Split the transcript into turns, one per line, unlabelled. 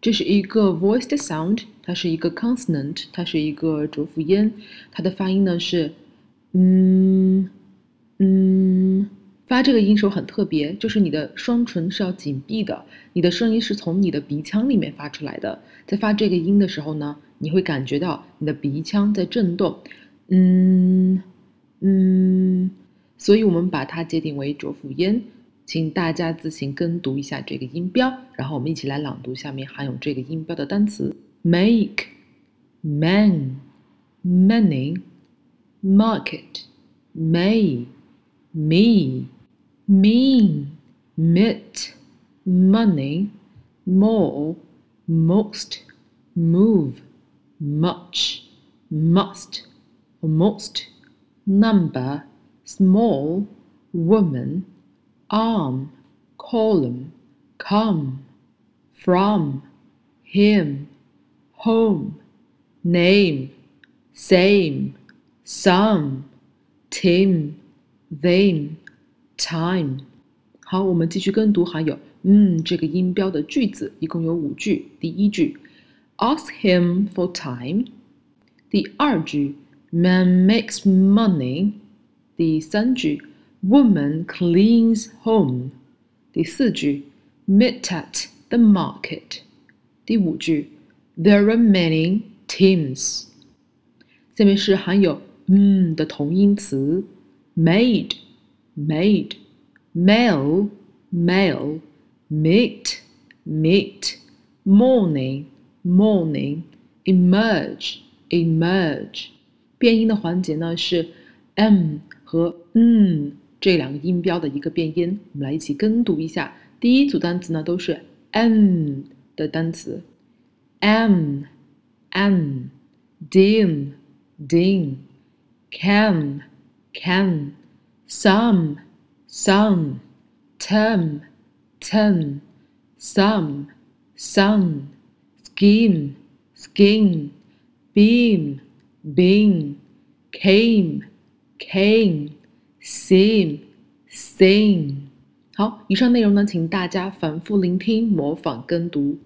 这是一个 voiced sound，它是一个 consonant，它是一个浊辅音，它的发音呢是嗯嗯。发这个音时候很特别，就是你的双唇是要紧闭的，你的声音是从你的鼻腔里面发出来的。在发这个音的时候呢，你会感觉到你的鼻腔在震动，嗯嗯，所以我们把它界定为浊辅音。请大家自行跟读一下这个音标，然后我们一起来朗读下面含有这个音标的单词：make、man、many、market、may、me。mean, mit, money, more, most, move, much, must, most, number, small, woman, arm, column, come, from, him, home, name, same, some, Tim, them, Time，好，我们继续跟读含有“嗯”这个音标的句子，一共有五句。第一句，Ask him for time。第二句，Man makes money。第三句 ，Woman cleans home。第四句，Meet at the market。第五句，There are many teams。下面是含有“嗯”的同音词，Made。made, mail, mail, meet, meet, morning, morning, emerge, emerge。变音的环节呢是 m 和嗯 这两个音标的一个变音，我们来一起跟读一下。第一组单词呢都是 m 的单词，m m dim dim can can some, some, term, term, some, sun, skin, skin, beam, beam, came, came, Same, same。好，以上内容呢，请大家反复聆听、模仿、跟读。